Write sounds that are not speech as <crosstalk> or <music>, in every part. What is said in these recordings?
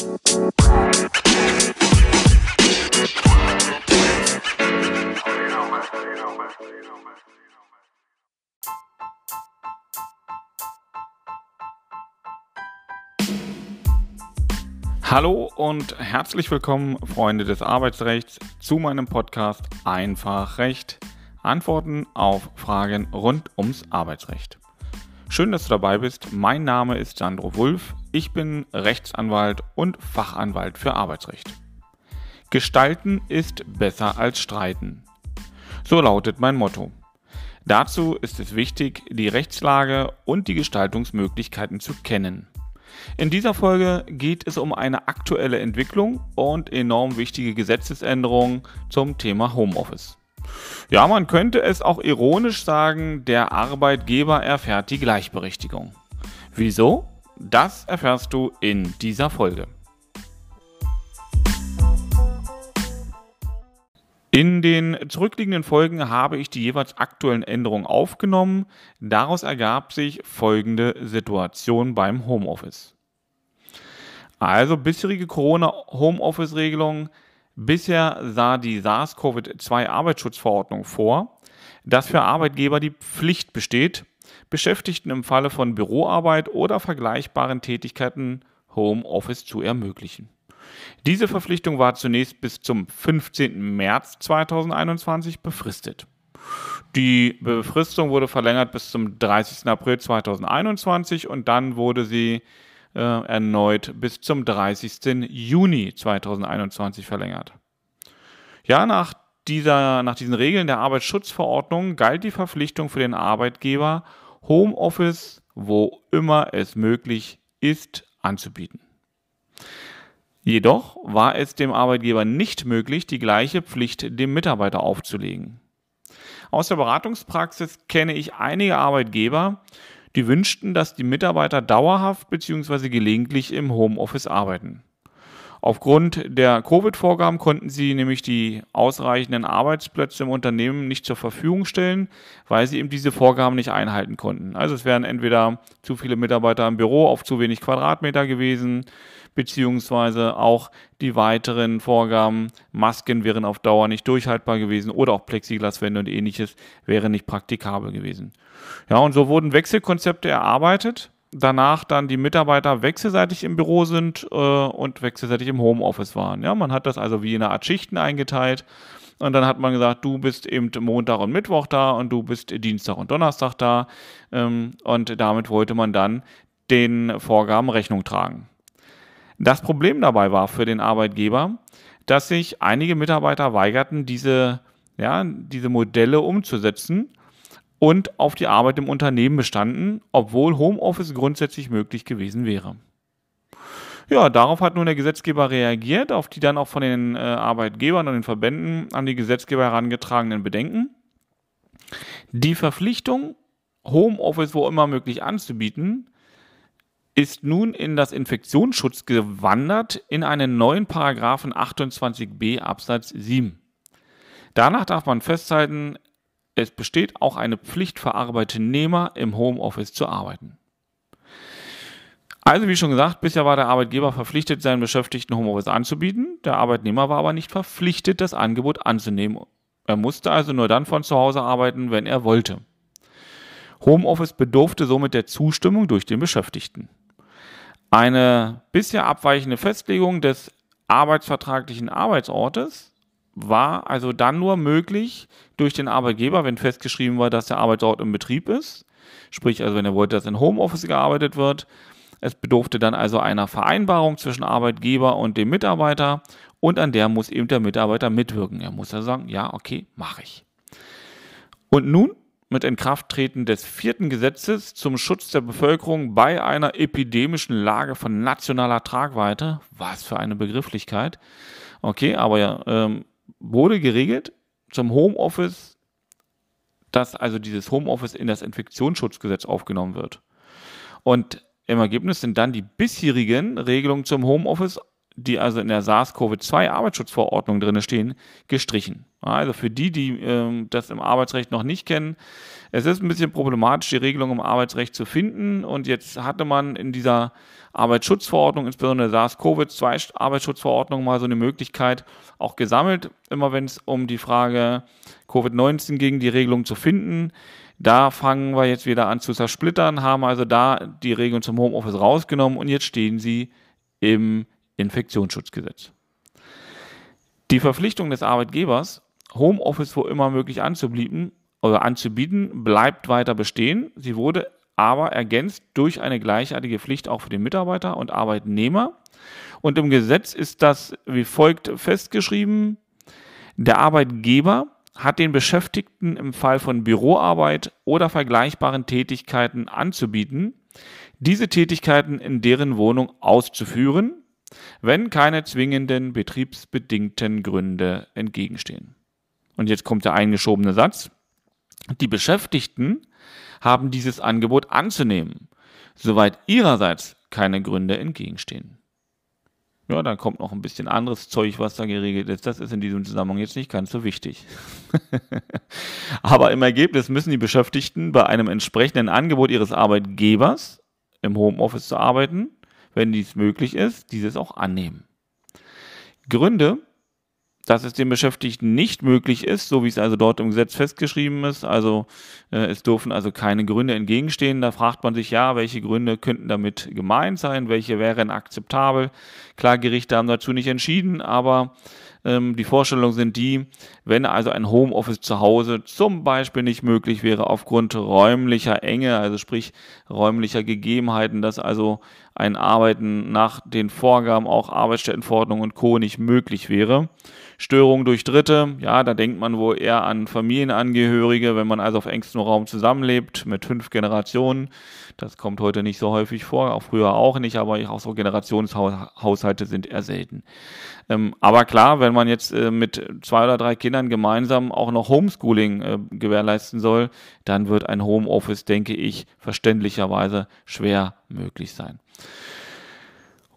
Hallo und herzlich willkommen, Freunde des Arbeitsrechts, zu meinem Podcast Einfach Recht. Antworten auf Fragen rund ums Arbeitsrecht. Schön, dass du dabei bist. Mein Name ist Sandro Wulff. Ich bin Rechtsanwalt und Fachanwalt für Arbeitsrecht. Gestalten ist besser als streiten. So lautet mein Motto. Dazu ist es wichtig, die Rechtslage und die Gestaltungsmöglichkeiten zu kennen. In dieser Folge geht es um eine aktuelle Entwicklung und enorm wichtige Gesetzesänderungen zum Thema Homeoffice. Ja, man könnte es auch ironisch sagen, der Arbeitgeber erfährt die Gleichberechtigung. Wieso? Das erfährst du in dieser Folge. In den zurückliegenden Folgen habe ich die jeweils aktuellen Änderungen aufgenommen. Daraus ergab sich folgende Situation beim Homeoffice. Also bisherige Corona-Homeoffice-Regelung. Bisher sah die SARS-CoV-2-Arbeitsschutzverordnung vor, dass für Arbeitgeber die Pflicht besteht, Beschäftigten im Falle von Büroarbeit oder vergleichbaren Tätigkeiten Homeoffice zu ermöglichen. Diese Verpflichtung war zunächst bis zum 15. März 2021 befristet. Die Befristung wurde verlängert bis zum 30. April 2021 und dann wurde sie äh, erneut bis zum 30. Juni 2021 verlängert. Ja, nach, dieser, nach diesen Regeln der Arbeitsschutzverordnung galt die Verpflichtung für den Arbeitgeber, Homeoffice, wo immer es möglich ist, anzubieten. Jedoch war es dem Arbeitgeber nicht möglich, die gleiche Pflicht dem Mitarbeiter aufzulegen. Aus der Beratungspraxis kenne ich einige Arbeitgeber, die wünschten, dass die Mitarbeiter dauerhaft bzw. gelegentlich im Homeoffice arbeiten. Aufgrund der Covid-Vorgaben konnten sie nämlich die ausreichenden Arbeitsplätze im Unternehmen nicht zur Verfügung stellen, weil sie eben diese Vorgaben nicht einhalten konnten. Also es wären entweder zu viele Mitarbeiter im Büro auf zu wenig Quadratmeter gewesen, beziehungsweise auch die weiteren Vorgaben, Masken wären auf Dauer nicht durchhaltbar gewesen oder auch Plexiglaswände und ähnliches wäre nicht praktikabel gewesen. Ja, und so wurden Wechselkonzepte erarbeitet, danach dann die Mitarbeiter wechselseitig im Büro sind äh, und wechselseitig im Homeoffice waren. Ja, man hat das also wie in einer Art Schichten eingeteilt. Und dann hat man gesagt, du bist eben Montag und Mittwoch da und du bist Dienstag und Donnerstag da. Ähm, und damit wollte man dann den Vorgaben Rechnung tragen. Das Problem dabei war für den Arbeitgeber, dass sich einige Mitarbeiter weigerten, diese, ja, diese Modelle umzusetzen und auf die Arbeit im Unternehmen bestanden, obwohl Homeoffice grundsätzlich möglich gewesen wäre. Ja, darauf hat nun der Gesetzgeber reagiert, auf die dann auch von den äh, Arbeitgebern und den Verbänden an die Gesetzgeber herangetragenen Bedenken. Die Verpflichtung, Homeoffice wo immer möglich anzubieten, ist nun in das Infektionsschutz gewandert in einen neuen Paragraphen 28b Absatz 7. Danach darf man festhalten, es besteht auch eine Pflicht für Arbeitnehmer im Homeoffice zu arbeiten. Also wie schon gesagt, bisher war der Arbeitgeber verpflichtet, seinen Beschäftigten Homeoffice anzubieten. Der Arbeitnehmer war aber nicht verpflichtet, das Angebot anzunehmen. Er musste also nur dann von zu Hause arbeiten, wenn er wollte. Homeoffice bedurfte somit der Zustimmung durch den Beschäftigten. Eine bisher abweichende Festlegung des arbeitsvertraglichen Arbeitsortes war also dann nur möglich durch den Arbeitgeber, wenn festgeschrieben war, dass der Arbeitsort im Betrieb ist. Sprich, also wenn er wollte, dass in Homeoffice gearbeitet wird. Es bedurfte dann also einer Vereinbarung zwischen Arbeitgeber und dem Mitarbeiter und an der muss eben der Mitarbeiter mitwirken. Er muss ja sagen, ja, okay, mache ich. Und nun mit Inkrafttreten des vierten Gesetzes zum Schutz der Bevölkerung bei einer epidemischen Lage von nationaler Tragweite, was für eine Begrifflichkeit, okay, aber ja, ähm, wurde geregelt zum Homeoffice, dass also dieses Homeoffice in das Infektionsschutzgesetz aufgenommen wird. Und im Ergebnis sind dann die bisherigen Regelungen zum Homeoffice die also in der SARS-CoV-2 Arbeitsschutzverordnung drin stehen, gestrichen. Also für die, die äh, das im Arbeitsrecht noch nicht kennen, Es ist ein bisschen problematisch, die Regelung im Arbeitsrecht zu finden. Und jetzt hatte man in dieser Arbeitsschutzverordnung, insbesondere der SARS-CoV-2-Arbeitsschutzverordnung, mal so eine Möglichkeit auch gesammelt, immer wenn es um die Frage Covid-19 ging, die Regelung zu finden. Da fangen wir jetzt wieder an zu zersplittern, haben also da die Regelung zum Homeoffice rausgenommen und jetzt stehen sie im Infektionsschutzgesetz. Die Verpflichtung des Arbeitgebers, Homeoffice wo immer möglich anzubieten, oder anzubieten, bleibt weiter bestehen. Sie wurde aber ergänzt durch eine gleichartige Pflicht auch für den Mitarbeiter und Arbeitnehmer. Und im Gesetz ist das wie folgt festgeschrieben. Der Arbeitgeber hat den Beschäftigten im Fall von Büroarbeit oder vergleichbaren Tätigkeiten anzubieten, diese Tätigkeiten in deren Wohnung auszuführen, wenn keine zwingenden betriebsbedingten Gründe entgegenstehen. Und jetzt kommt der eingeschobene Satz. Die Beschäftigten haben dieses Angebot anzunehmen, soweit ihrerseits keine Gründe entgegenstehen. Ja, dann kommt noch ein bisschen anderes Zeug, was da geregelt ist. Das ist in diesem Zusammenhang jetzt nicht ganz so wichtig. <laughs> Aber im Ergebnis müssen die Beschäftigten bei einem entsprechenden Angebot ihres Arbeitgebers im Homeoffice zu arbeiten, wenn dies möglich ist, dieses auch annehmen. Gründe dass es den Beschäftigten nicht möglich ist, so wie es also dort im Gesetz festgeschrieben ist. Also äh, es dürfen also keine Gründe entgegenstehen. Da fragt man sich ja, welche Gründe könnten damit gemeint sein, welche wären akzeptabel. Klar, Gerichte haben dazu nicht entschieden, aber ähm, die Vorstellungen sind die, wenn also ein Homeoffice zu Hause zum Beispiel nicht möglich wäre aufgrund räumlicher Enge, also sprich räumlicher Gegebenheiten, dass also ein Arbeiten nach den Vorgaben auch Arbeitsstättenverordnung und Co. nicht möglich wäre. Störungen durch Dritte, ja, da denkt man wohl eher an Familienangehörige, wenn man also auf engstem Raum zusammenlebt mit fünf Generationen. Das kommt heute nicht so häufig vor, auch früher auch nicht, aber auch so Generationshaushalte sind eher selten. Ähm, aber klar, wenn man jetzt äh, mit zwei oder drei Kindern gemeinsam auch noch Homeschooling äh, gewährleisten soll, dann wird ein Homeoffice, denke ich, verständlicherweise schwer möglich sein.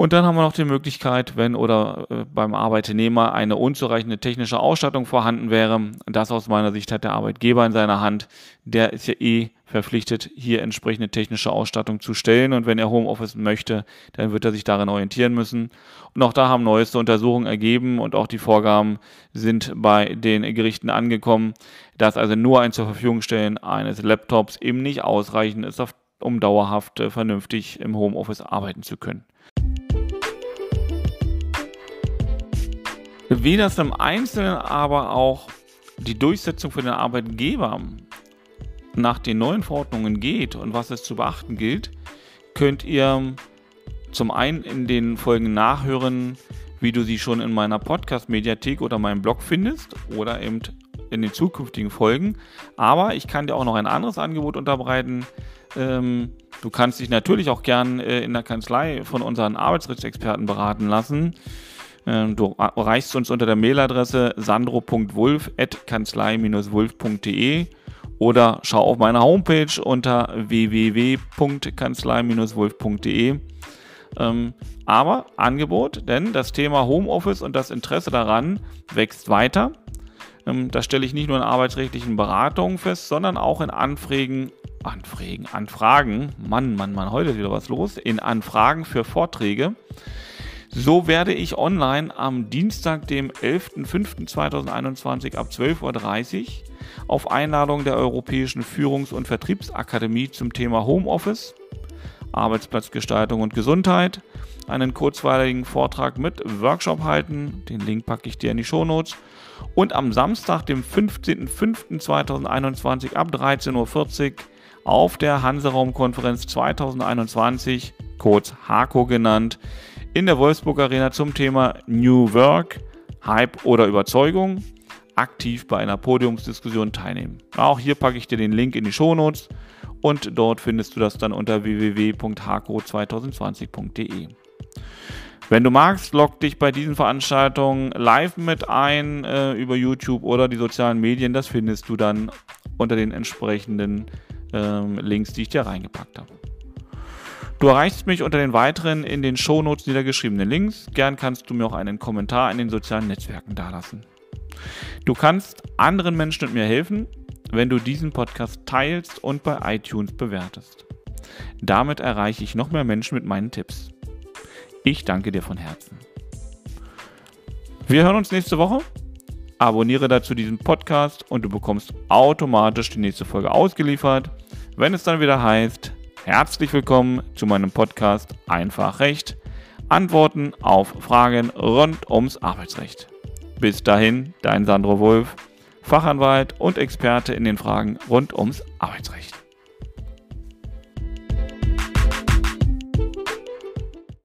Und dann haben wir noch die Möglichkeit, wenn oder äh, beim Arbeitnehmer eine unzureichende technische Ausstattung vorhanden wäre, das aus meiner Sicht hat der Arbeitgeber in seiner Hand, der ist ja eh verpflichtet, hier entsprechende technische Ausstattung zu stellen. Und wenn er Homeoffice möchte, dann wird er sich darin orientieren müssen. Und auch da haben neueste Untersuchungen ergeben und auch die Vorgaben sind bei den Gerichten angekommen, dass also nur ein zur Verfügung stellen eines Laptops eben nicht ausreichend ist, um dauerhaft äh, vernünftig im Homeoffice arbeiten zu können. Wie das im Einzelnen aber auch die Durchsetzung für den Arbeitgeber nach den neuen Verordnungen geht und was es zu beachten gilt, könnt ihr zum einen in den Folgen nachhören, wie du sie schon in meiner Podcast-Mediathek oder meinem Blog findest oder eben in den zukünftigen Folgen. Aber ich kann dir auch noch ein anderes Angebot unterbreiten. Ähm, du kannst dich natürlich auch gern äh, in der Kanzlei von unseren Arbeitsrechtsexperten beraten lassen. Ähm, du erreichst uns unter der Mailadresse sandro.wulf.kanzlei-wulf.de oder schau auf meine Homepage unter www.kanzlei-wulf.de. Ähm, aber Angebot, denn das Thema Homeoffice und das Interesse daran wächst weiter. Ähm, das stelle ich nicht nur in arbeitsrechtlichen Beratungen fest, sondern auch in Anfragen, Anfragen, Anfragen, Mann, Mann, Mann, heute ist wieder was los, in Anfragen für Vorträge. So werde ich online am Dienstag, dem 11.05.2021 ab 12.30 Uhr auf Einladung der Europäischen Führungs- und Vertriebsakademie zum Thema Homeoffice, Arbeitsplatzgestaltung und Gesundheit einen kurzweiligen Vortrag mit Workshop halten. Den Link packe ich dir in die Shownotes. Und am Samstag, dem 15.05.2021 ab 13.40 Uhr auf der Hanseraumkonferenz 2021, kurz HAKO genannt, in der Wolfsburg Arena zum Thema New Work, Hype oder Überzeugung aktiv bei einer Podiumsdiskussion teilnehmen. Auch hier packe ich dir den Link in die Shownotes und dort findest du das dann unter www.hako2020.de. Wenn du magst, log dich bei diesen Veranstaltungen live mit ein äh, über YouTube oder die sozialen Medien. Das findest du dann unter den entsprechenden ähm, Links, die ich dir reingepackt habe. Du erreichst mich unter den weiteren in den Shownotes niedergeschriebenen Links. Gern kannst du mir auch einen Kommentar in den sozialen Netzwerken dalassen. Du kannst anderen Menschen mit mir helfen, wenn du diesen Podcast teilst und bei iTunes bewertest. Damit erreiche ich noch mehr Menschen mit meinen Tipps. Ich danke dir von Herzen. Wir hören uns nächste Woche. Abonniere dazu diesen Podcast und du bekommst automatisch die nächste Folge ausgeliefert, wenn es dann wieder heißt, herzlich willkommen zu meinem Podcast Einfach Recht. Antworten auf Fragen rund ums Arbeitsrecht. Bis dahin, dein Sandro Wolf, Fachanwalt und Experte in den Fragen rund ums Arbeitsrecht.